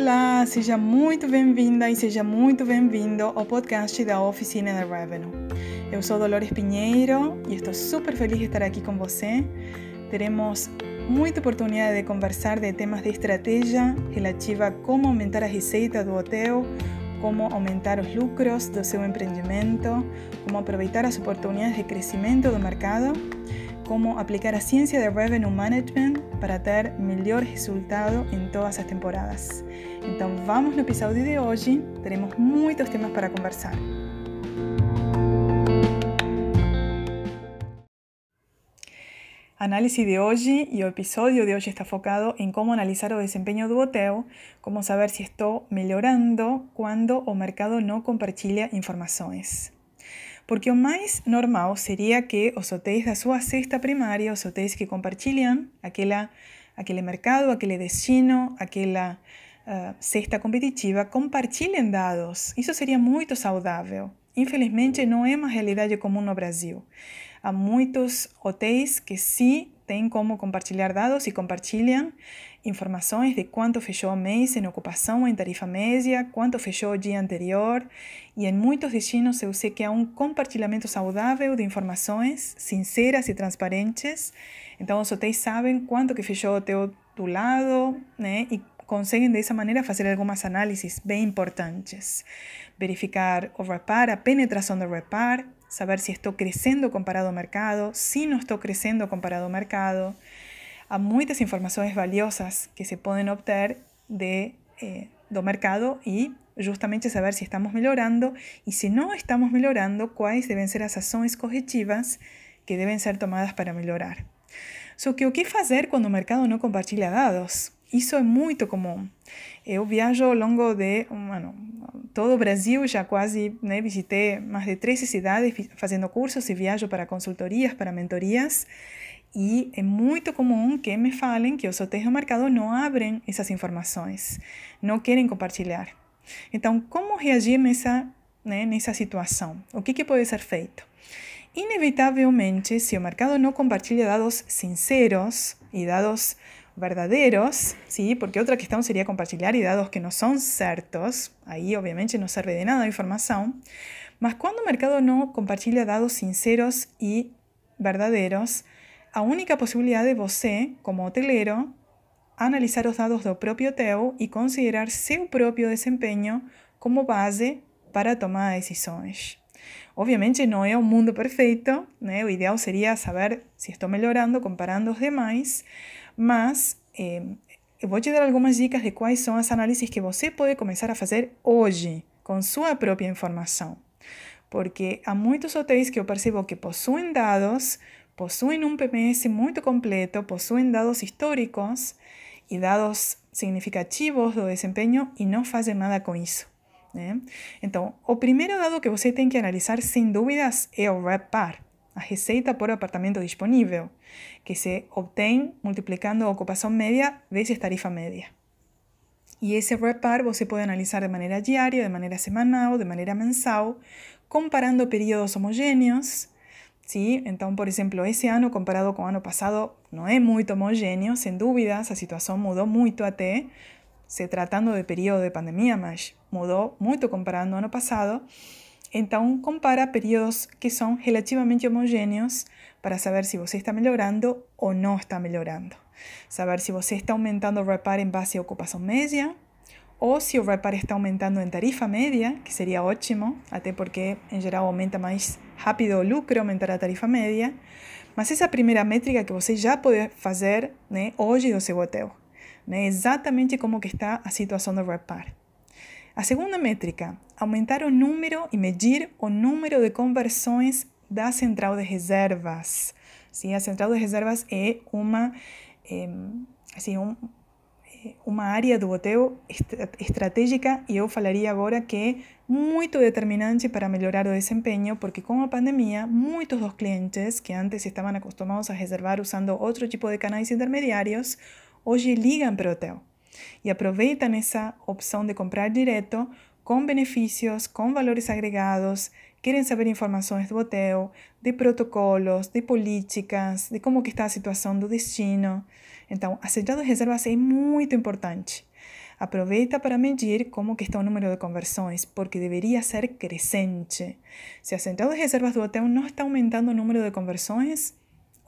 Olá, seja muito bem-vinda e seja muito bem-vindo ao podcast da Oficina da Revenue. Eu sou Dolores Pinheiro e estou super feliz de estar aqui com você. Teremos muita oportunidade de conversar de temas de estratégia relativa a como aumentar a receita do hotel, como aumentar os lucros do seu empreendimento, como aproveitar as oportunidades de crescimento do mercado cómo aplicar a ciencia de Revenue Management para ter melhor resultado em todas as temporadas. Então vamos no episódio de hoje, teremos muitos temas para conversar. Análise de hoje e o episódio de hoje está focado em como analisar o desempenho do hotel, como saber se estou melhorando quando o mercado não compartilha informações. Porque o mais normal seria que os hotéis da sua cesta primária, os hotéis que compartilham aquela, aquele mercado, aquele destino, aquela uh, cesta competitiva, compartilhem dados. Isso seria muito saudável. Infelizmente, não é uma realidade comum no Brasil. Há muitos hotéis que sim têm como compartilhar dados e compartilham informações de quanto fechou o mês em ocupação em tarifa média, quanto fechou o dia anterior, e em muitos destinos eu sei que há um compartilhamento saudável de informações sinceras e transparentes. Então os hotéis sabem quanto que fechou o hotel do lado, né? E conseguem dessa maneira fazer algumas análises bem importantes. Verificar o repar, a penetração do repar, saber se estou crescendo comparado ao mercado, se não estou crescendo comparado ao mercado, Há muitas informações valiosas que se podem obter de, eh, do mercado e justamente saber se estamos melhorando e se não estamos melhorando, quais devem ser as ações corretivas que devem ser tomadas para melhorar. Só que o que fazer mercado não compartilha dados? Isso é muito comum. Eu viajo ao longo de bueno, todo Brasil, já quase né, visitei mais de 13 cidades fazendo cursos e viajo para consultorias, para mentorias. E é muito comum que me falem que os hotéis do mercado não abrem essas informações, não querem compartilhar. Então, como reagir nessa, né, nessa situação? O que, que pode ser feito? Inevitavelmente, se o mercado não compartilha dados sinceros e dados verdadeiros, ¿sí? porque outra questão seria compartilhar e dados que não são certos, aí obviamente não serve de nada a informação, mas quando o mercado não compartilha dados sinceros e verdadeiros, a única possibilidade de você, como hoteleiro, analisar os dados do próprio hotel e considerar seu próprio desempenho como base para tomar decisões. Obviamente não é um mundo perfeito, né? o ideal seria saber se estou melhorando comparando os demais, mas eh, eu vou te dar algumas dicas de quais são as análises que você pode começar a fazer hoje, com sua própria informação. Porque há muitos hotéis que eu percebo que possuem dados, possuem um PMS muito completo, possuem dados históricos e dados significativos do desempenho e não fazem nada com isso. Né? Então, o primeiro dado que você tem que analisar, sem dúvidas, é o RevPAR, a receita por apartamento disponível, que se obtém multiplicando a ocupação média vezes tarifa média. E esse RevPAR você pode analisar de maneira diária, de maneira semanal, de maneira mensal, comparando períodos homogêneos, ¿sí? Então, por exemplo, esse ano comparado com o ano passado não é muito homogêneo, sem dúvidas, a situação mudou muito até, se tratando de período de pandemia, mas mudou muito comparando ao ano passado. Então, compara períodos que são relativamente homogêneos para saber se você está melhorando ou não está melhorando. Saber se você está aumentando o reparo em base à ocupação média ou se o reparo está aumentando em tarifa média, que seria ótimo, até porque em geral aumenta mais rápido o lucro aumentar a tarifa média. Mas essa primeira métrica que você já pode fazer né, hoje do seu hotel. Né, exatamente como que está a situação do reparo. A segunda métrica, aumentar o número e medir o número de conversões da central de reservas. Sim, a central de reservas é uma, é, assim, um, uma área do hotel estratégica e eu falaria agora que é muito determinante para melhorar o desempenho, porque com a pandemia, muitos dos clientes que antes estavam acostumados a reservar usando outro tipo de canais intermediários, hoje ligam para o hotel e aproveitam essa opção de comprar direto com benefícios, com valores agregados, querem saber informações do hotel, de protocolos, de políticas, de que está a situação do destino. Então, a central de reservas é muito importante. aproveita para medir que está o número de conversões, porque deveria ser crescente. Se a central de reservas do hotel não está aumentando o número de conversões,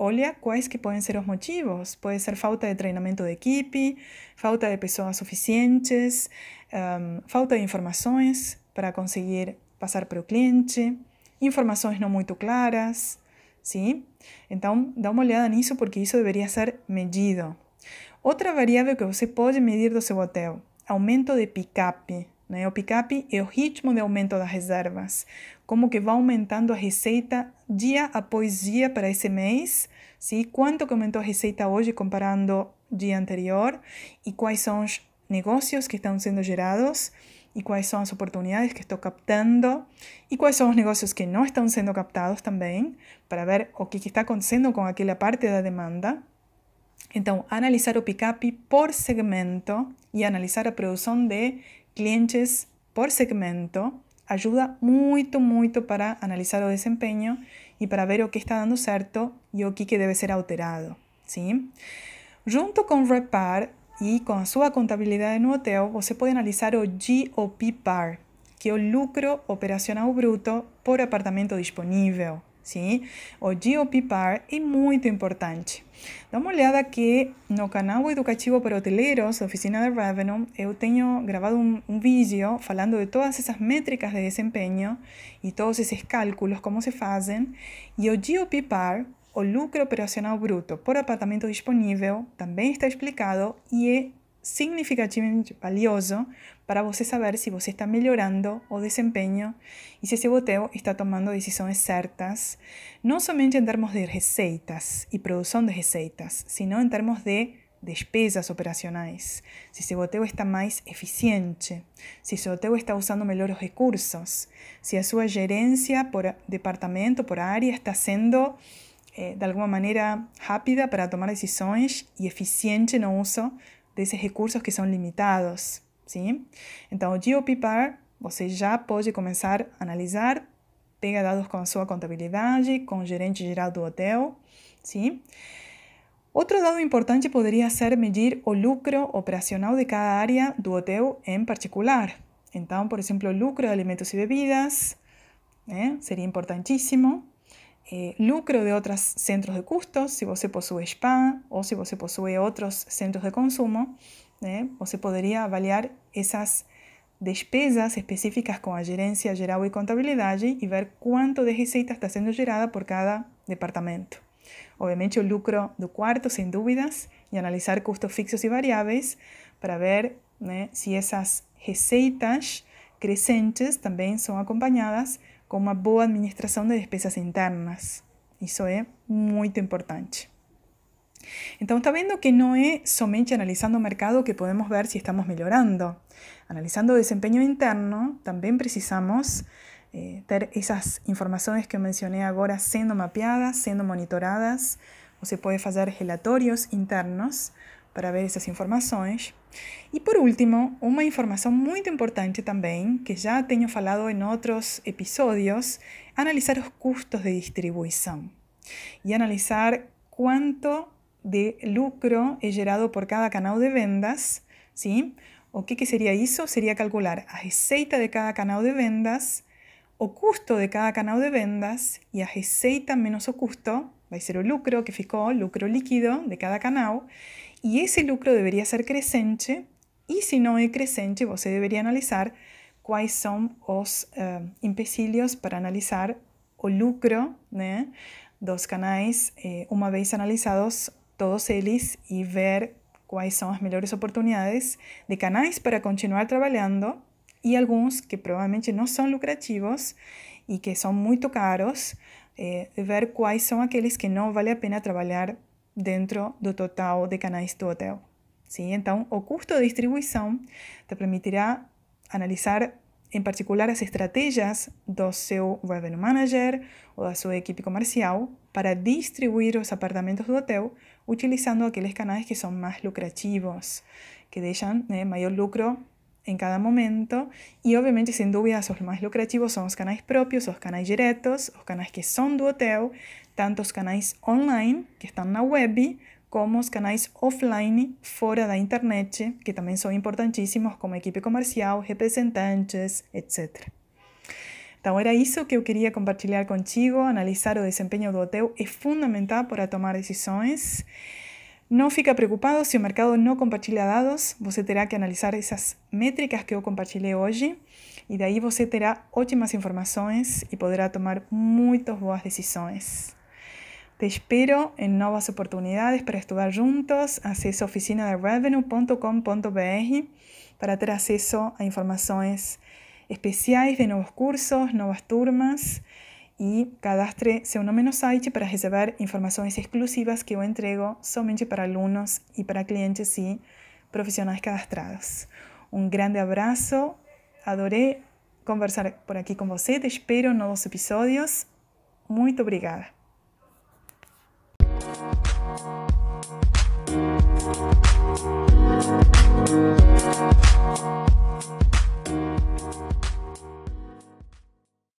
olha quais que podem ser os motivos. Pode ser falta de treinamento de equipe, falta de pessoas suficientes, um, falta de informações para conseguir passar para o cliente, informações não muito claras, sim? Então, dá uma olhada nisso porque isso deveria ser medido. Outra variável que você pode medir do seu hotel, aumento de picape. Né? O picape é o ritmo de aumento das reservas, como que vai aumentando a receita dia após dia para esse mês, sim? quanto que aumentou a receita hoje comparando dia anterior e quais são os negócios que estão sendo gerados e quais são as oportunidades que estou captando e quais são os negócios que não estão sendo captados também, para ver o que, está acontecendo com aquela parte da demanda. Então, analisar o pick-up por segmento e analisar a produção de clientes por segmento ajuda muito, muito para analisar o desempenho e para ver o que está dando certo e o que, deve ser alterado. Sim? Junto com o Repar, e com a sua contabilidade no hotel, você pode analisar o GOP PAR, que é o lucro operacional bruto por apartamento disponível. Sim? O GOP PAR é muito importante. Dá uma olhada que no canal educativo para hoteleiros oficina de Revenue, eu tenho gravado um, um vídeo falando de todas essas métricas de desempenho e todos esses cálculos, como se fazem. E o GOP PAR o lucro operacional bruto por apartamento disponível também está explicado e é significativamente valioso para você saber se você está melhorando o desempenho e se seu hotel está tomando decisões certas, não somente em termos de receitas e produção de receitas, sino em termos de despesas operacionais, se seu hotel está mais eficiente, se seu hotel está usando melhor os recursos, se a sua gerência por departamento, por área, está sendo eh, de alguma maneira rápida para tomar decisões e eficiente no uso desses recursos que são limitados. Sim? Então, o GeoPPAR você já pode começar a analisar, pega dados com a sua contabilidade, com o gerente geral do hotel. Sim? Outro dado importante poderia ser medir o lucro operacional de cada área do hotel em particular. Então, por exemplo, o lucro de alimentos e bebidas né? seria importantíssimo. Eh, lucro de otros centros de custos, si você possui spa o si você possui otros centros de consumo, né? você poderia avaliar esas despesas específicas con a gerência geral e contabilidade e ver quanto de receita está sendo gerada por cada departamento. Obviamente o lucro do quarto, sin dúvidas, y analizar custos fixos y variáveis para ver né, se essas receitas crescentes também são acompanhadas com uma boa administração de despesas internas. Isso é muito importante. Então, está vendo que não é somente analisando o mercado que podemos ver se estamos melhorando. Analisando o desempenho interno, também precisamos eh, ter essas informações que eu mencionei agora sendo mapeadas, sendo monitoradas. Você pode fazer relatórios internos para ver essas informações. E por último, uma informação muito importante também, que já tenho falado em outros episódios, analisar os custos de distribuição e analisar quanto de lucro gerado por cada canal de vendas, sim? O que, que seria isso? Seria calcular a receita de cada canal de vendas, o custo de cada canal de vendas e a receita menos o custo vai ser o lucro que ficou, lucro líquido de cada canal, e esse lucro deveria ser crescente, e se não é crescente, você deveria analisar quais são os uh, empecilhos para analisar o lucro né, dos canais, eh, uma vez analisados todos eles, e ver quais são as melhores oportunidades de canais para continuar trabalhando e alguns que provavelmente não são lucrativos e que são muito caros, eh, ver quais são aqueles que não vale a pena trabalhar dentro do total de canais do hotel. Sim? Então, o custo de distribuição te permitirá analisar em particular as estratégias do seu revenue manager ou da sua equipe comercial para distribuir os apartamentos do hotel utilizando aqueles canais que são mais lucrativos, que deixam né, maior lucro em cada momento. E, obviamente, sem dúvida, os mais lucrativos são os canais próprios, os canais diretos, os canais que são do hotel, tanto os canais online, que estão na web, como os canais offline fora da internet, que também são importantíssimos, como equipe comercial, representantes, etc. Então, era isso que eu queria compartilhar contigo. Analisar o desempenho do hotel é fundamental para tomar decisões. Não fica preocupado se o mercado não compartilha dados, você terá que analisar essas métricas que eu compartilhei hoje e daí você terá ótimas informações e poderá tomar muitas boas decisões. Te espero en nuevas oportunidades para estudiar juntos. Acceso a oficinaderevenue.com.br para tener acceso a informaciones especiales de nuevos cursos, nuevas turmas y cadastre seu nome no site para recibir informaciones exclusivas que yo entrego somente para alumnos y para clientes y profesionales cadastrados. Un grande abrazo, adoré conversar por aquí con você, te espero en nuevos episodios. Muito obrigada. Thank you.